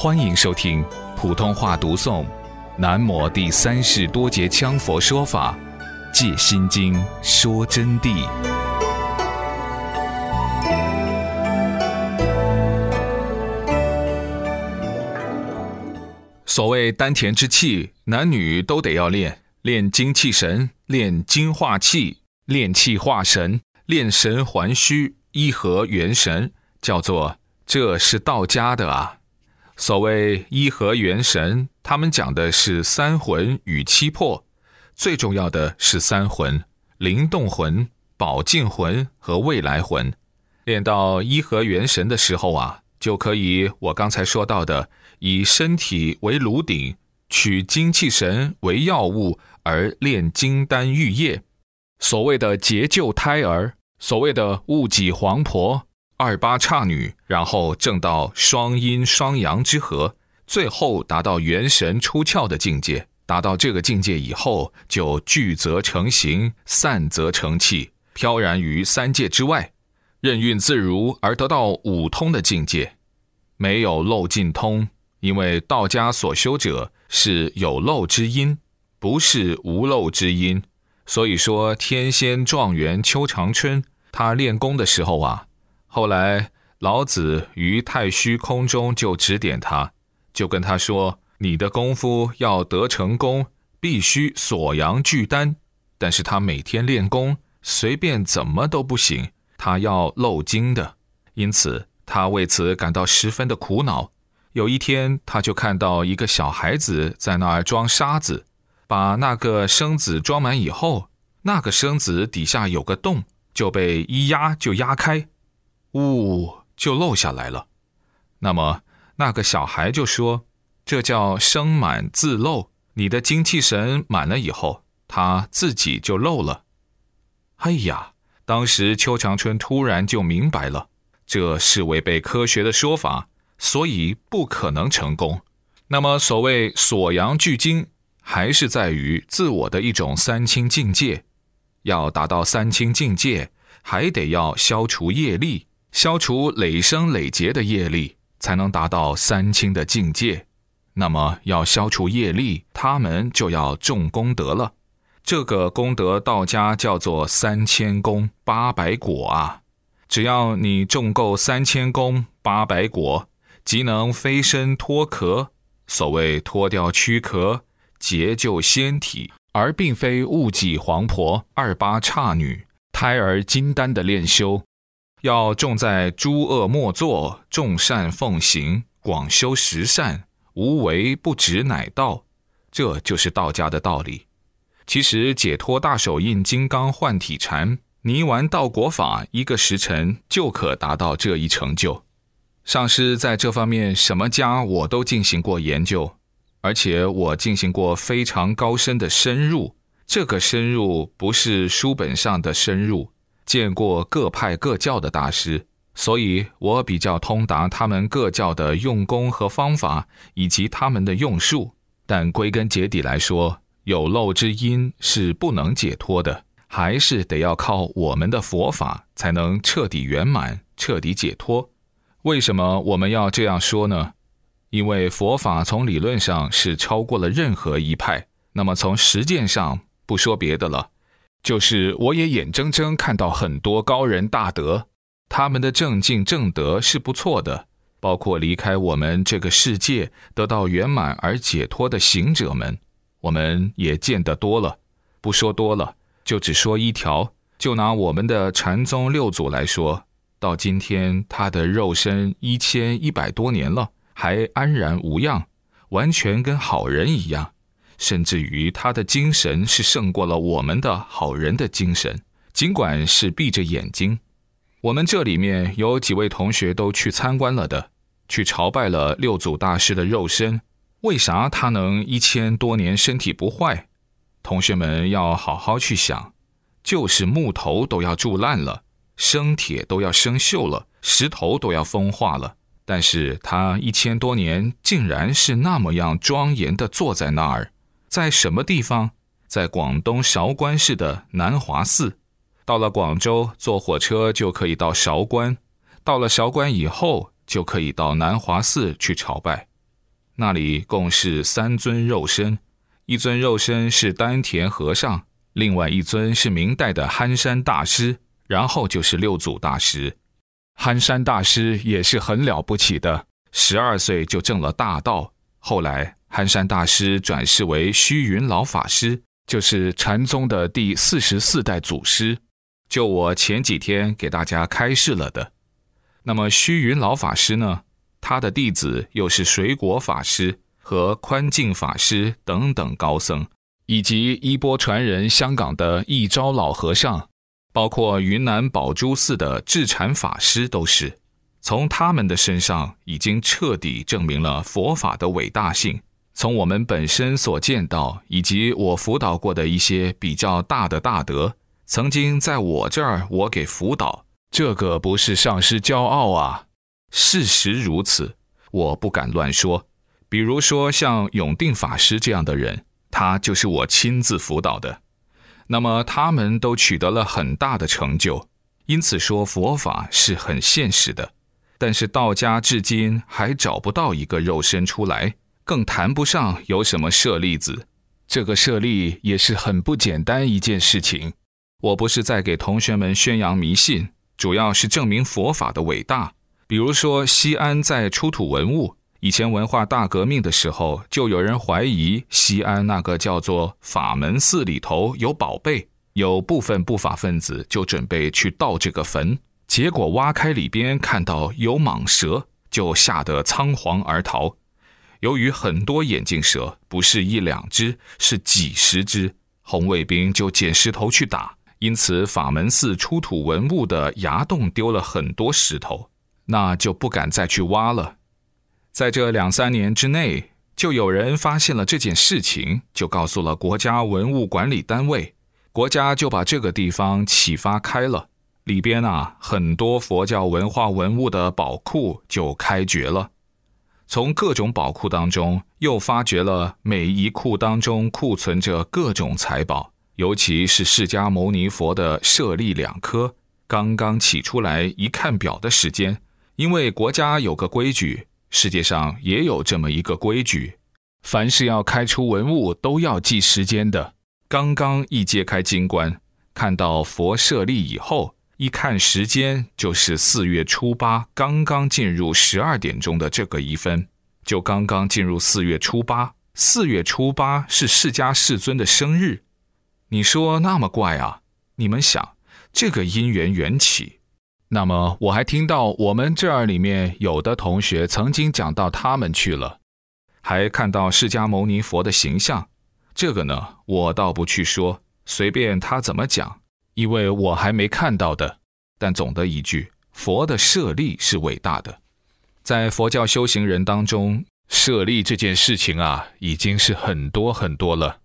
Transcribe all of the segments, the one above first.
欢迎收听普通话读诵《南摩第三世多杰羌佛说法·戒心经》说真谛。所谓丹田之气，男女都得要练，练精气神，练精化气，练气化神，练神还虚，一合元神，叫做这是道家的啊。所谓一合元神，他们讲的是三魂与七魄，最重要的是三魂：灵动魂、宝镜魂和未来魂。练到一合元神的时候啊，就可以我刚才说到的，以身体为炉鼎，取精气神为药物，而炼金丹玉液。所谓的结救胎儿，所谓的戊己黄婆。二八差女，然后正到双阴双阳之和，最后达到元神出窍的境界。达到这个境界以后，就聚则成形，散则成气，飘然于三界之外，任运自如，而得到五通的境界。没有漏尽通，因为道家所修者是有漏之因，不是无漏之因。所以说，天仙状元邱长春，他练功的时候啊。后来，老子于太虚空中就指点他，就跟他说：“你的功夫要得成功，必须锁阳聚丹。但是他每天练功，随便怎么都不行，他要漏精的。因此，他为此感到十分的苦恼。有一天，他就看到一个小孩子在那儿装沙子，把那个生子装满以后，那个生子底下有个洞，就被一压就压开。”呜，就漏下来了。那么那个小孩就说：“这叫生满自漏。你的精气神满了以后，他自己就漏了。”哎呀，当时邱长春突然就明白了，这是违背科学的说法，所以不可能成功。那么所谓锁阳聚精，还是在于自我的一种三清境界。要达到三清境界，还得要消除业力。消除累生累劫的业力，才能达到三清的境界。那么，要消除业力，他们就要种功德了。这个功德，道家叫做三千功八百果啊。只要你种够三千功八百果，即能飞身脱壳。所谓脱掉躯壳，结就仙体，而并非戊己黄婆、二八差女、胎儿金丹的炼修。要重在诸恶莫作，众善奉行，广修十善，无为不执乃道，这就是道家的道理。其实解脱大手印金刚换体禅泥丸道果法，一个时辰就可达到这一成就。上师在这方面什么家我都进行过研究，而且我进行过非常高深的深入。这个深入不是书本上的深入。见过各派各教的大师，所以我比较通达他们各教的用功和方法，以及他们的用术。但归根结底来说，有漏之因是不能解脱的，还是得要靠我们的佛法才能彻底圆满、彻底解脱。为什么我们要这样说呢？因为佛法从理论上是超过了任何一派，那么从实践上，不说别的了。就是我也眼睁睁看到很多高人大德，他们的正境正德是不错的，包括离开我们这个世界得到圆满而解脱的行者们，我们也见得多了。不说多了，就只说一条，就拿我们的禅宗六祖来说，到今天他的肉身一千一百多年了，还安然无恙，完全跟好人一样。甚至于他的精神是胜过了我们的好人的精神，尽管是闭着眼睛。我们这里面有几位同学都去参观了的，去朝拜了六祖大师的肉身。为啥他能一千多年身体不坏？同学们要好好去想，就是木头都要铸烂了，生铁都要生锈了，石头都要风化了，但是他一千多年竟然是那么样庄严的坐在那儿。在什么地方？在广东韶关市的南华寺。到了广州，坐火车就可以到韶关。到了韶关以后，就可以到南华寺去朝拜。那里共是三尊肉身，一尊肉身是丹田和尚，另外一尊是明代的憨山大师，然后就是六祖大师。憨山大师也是很了不起的，十二岁就证了大道。后来憨山大师转世为虚云老法师，就是禅宗的第四十四代祖师，就我前几天给大家开示了的。那么虚云老法师呢？他的弟子又是水果法师和宽进法师等等高僧，以及衣钵传人香港的一招老和尚，包括云南宝珠寺的智禅法师，都是从他们的身上已经彻底证明了佛法的伟大性。从我们本身所见到，以及我辅导过的一些比较大的大德，曾经在我这儿我给辅导，这个不是上师骄傲啊。事实如此，我不敢乱说。比如说像永定法师这样的人，他就是我亲自辅导的。那么他们都取得了很大的成就，因此说佛法是很现实的。但是道家至今还找不到一个肉身出来，更谈不上有什么舍利子。这个舍利也是很不简单一件事情。我不是在给同学们宣扬迷信，主要是证明佛法的伟大。比如说，西安在出土文物，以前文化大革命的时候，就有人怀疑西安那个叫做法门寺里头有宝贝，有部分不法分子就准备去盗这个坟，结果挖开里边看到有蟒蛇，就吓得仓皇而逃。由于很多眼镜蛇，不是一两只，是几十只，红卫兵就捡石头去打，因此法门寺出土文物的崖洞丢了很多石头。那就不敢再去挖了。在这两三年之内，就有人发现了这件事情，就告诉了国家文物管理单位，国家就把这个地方启发开了，里边啊很多佛教文化文物的宝库就开掘了，从各种宝库当中又发掘了每一库当中库存着各种财宝，尤其是释迦牟尼佛的舍利两颗，刚刚起出来一看表的时间。因为国家有个规矩，世界上也有这么一个规矩，凡是要开出文物都要记时间的。刚刚一揭开金棺，看到佛舍利以后，一看时间就是四月初八，刚刚进入十二点钟的这个一分，就刚刚进入四月初八。四月初八是释迦世尊的生日，你说那么怪啊？你们想，这个因缘缘起。那么我还听到我们这儿里面有的同学曾经讲到他们去了，还看到释迦牟尼佛的形象。这个呢，我倒不去说，随便他怎么讲，因为我还没看到的。但总的一句，佛的舍利是伟大的，在佛教修行人当中，舍利这件事情啊，已经是很多很多了，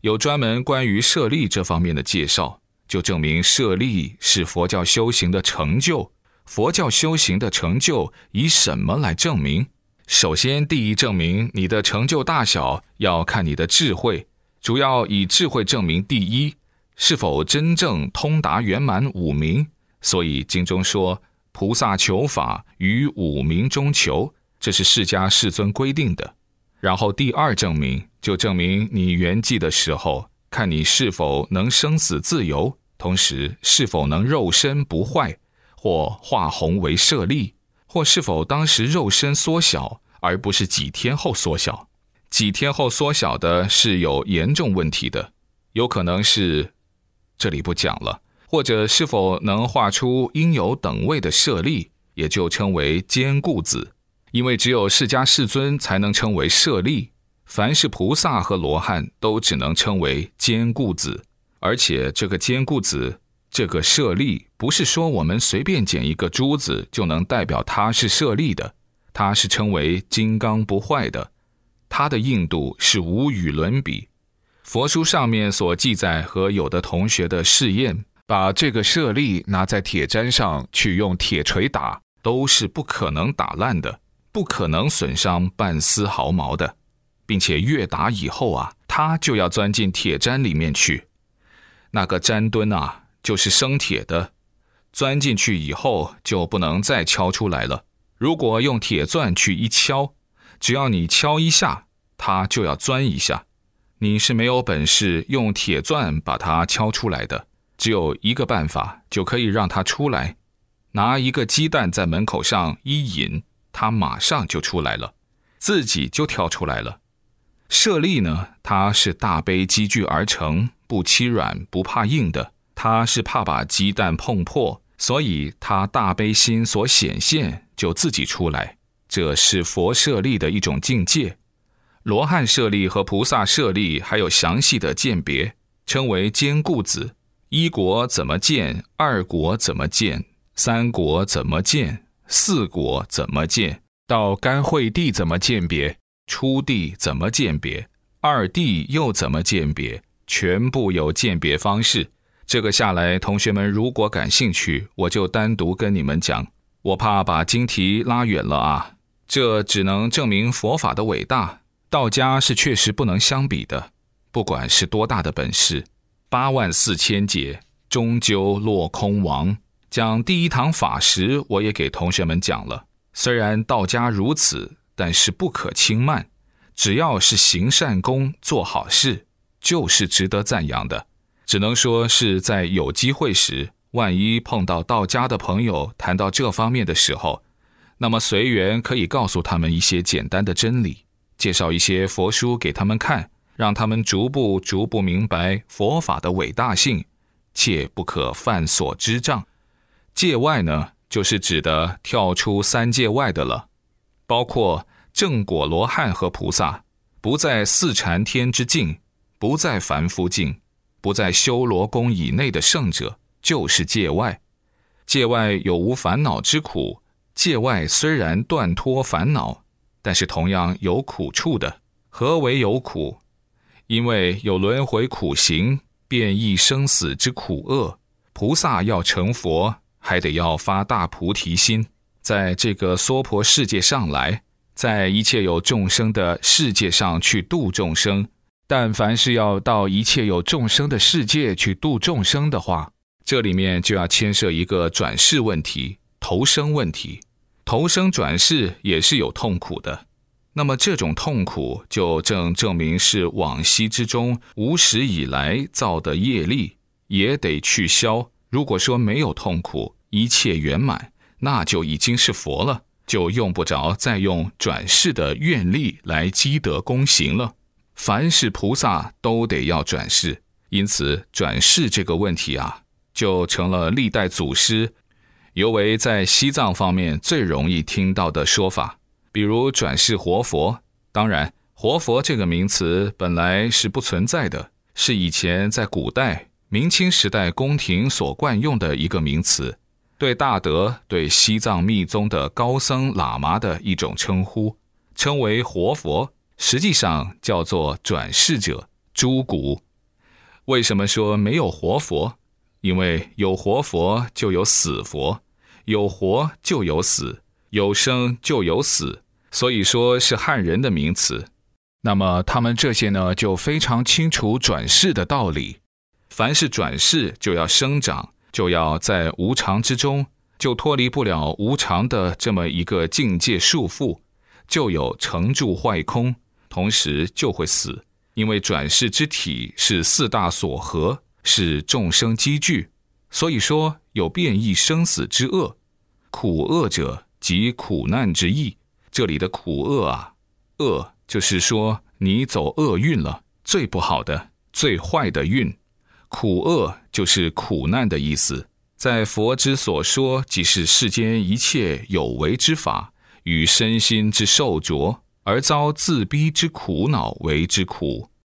有专门关于舍利这方面的介绍。就证明舍利是佛教修行的成就。佛教修行的成就以什么来证明？首先，第一证明你的成就大小要看你的智慧，主要以智慧证明第一是否真正通达圆满五明。所以经中说，菩萨求法于五明中求，这是释迦世尊规定的。然后第二证明，就证明你圆寂的时候。看你是否能生死自由，同时是否能肉身不坏，或化红为舍利，或是否当时肉身缩小，而不是几天后缩小。几天后缩小的是有严重问题的，有可能是这里不讲了，或者是否能画出应有等位的舍利，也就称为坚固子，因为只有释迦世尊才能称为舍利。凡是菩萨和罗汉都只能称为坚固子，而且这个坚固子，这个舍利，不是说我们随便捡一个珠子就能代表它是舍利的，它是称为金刚不坏的，它的硬度是无与伦比。佛书上面所记载和有的同学的试验，把这个舍利拿在铁砧上去用铁锤打，都是不可能打烂的，不可能损伤半丝毫毛的。并且越打以后啊，它就要钻进铁砧里面去。那个砧墩啊，就是生铁的，钻进去以后就不能再敲出来了。如果用铁钻去一敲，只要你敲一下，它就要钻一下。你是没有本事用铁钻把它敲出来的，只有一个办法就可以让它出来：拿一个鸡蛋在门口上一引，它马上就出来了，自己就跳出来了。舍利呢，它是大悲积聚而成，不欺软不怕硬的，它是怕把鸡蛋碰破，所以它大悲心所显现就自己出来。这是佛舍利的一种境界。罗汉舍利和菩萨舍利还有详细的鉴别，称为坚固子。一国怎么见？二国怎么见？三国怎么见？四国怎么见？到干惠地怎么鉴别？初地怎么鉴别？二地又怎么鉴别？全部有鉴别方式。这个下来，同学们如果感兴趣，我就单独跟你们讲。我怕把经题拉远了啊。这只能证明佛法的伟大。道家是确实不能相比的，不管是多大的本事，八万四千劫终究落空亡。讲第一堂法时，我也给同学们讲了。虽然道家如此，但是不可轻慢。只要是行善功、做好事，就是值得赞扬的。只能说是在有机会时，万一碰到道家的朋友谈到这方面的时候，那么随缘可以告诉他们一些简单的真理。介绍一些佛书给他们看，让他们逐步逐步明白佛法的伟大性，切不可犯所之障。界外呢，就是指的跳出三界外的了，包括正果罗汉和菩萨，不在四禅天之境，不在凡夫境，不在修罗宫以内的圣者，就是界外。界外有无烦恼之苦？界外虽然断脱烦恼。但是同样有苦处的，何为有苦？因为有轮回苦行、变异生死之苦厄。菩萨要成佛，还得要发大菩提心，在这个娑婆世界上来，在一切有众生的世界上去度众生。但凡是要到一切有众生的世界去度众生的话，这里面就要牵涉一个转世问题、投生问题。投生转世也是有痛苦的，那么这种痛苦就正证明是往昔之中无始以来造的业力，也得去消。如果说没有痛苦，一切圆满，那就已经是佛了，就用不着再用转世的愿力来积德功行了。凡是菩萨都得要转世，因此转世这个问题啊，就成了历代祖师。尤为在西藏方面最容易听到的说法，比如转世活佛。当然，活佛这个名词本来是不存在的，是以前在古代明清时代宫廷所惯用的一个名词，对大德、对西藏密宗的高僧喇嘛的一种称呼，称为活佛，实际上叫做转世者、诸古。为什么说没有活佛？因为有活佛就有死佛。有活就有死，有生就有死，所以说是汉人的名词。那么他们这些呢，就非常清楚转世的道理。凡是转世，就要生长，就要在无常之中，就脱离不了无常的这么一个境界束缚，就有成住坏空，同时就会死。因为转世之体是四大所合，是众生积聚。所以说有变异生死之恶，苦恶者即苦难之意。这里的苦恶啊，恶就是说你走厄运了，最不好的、最坏的运。苦恶就是苦难的意思。在佛之所说，即是世间一切有为之法与身心之受着，而遭自逼之苦恼为之苦。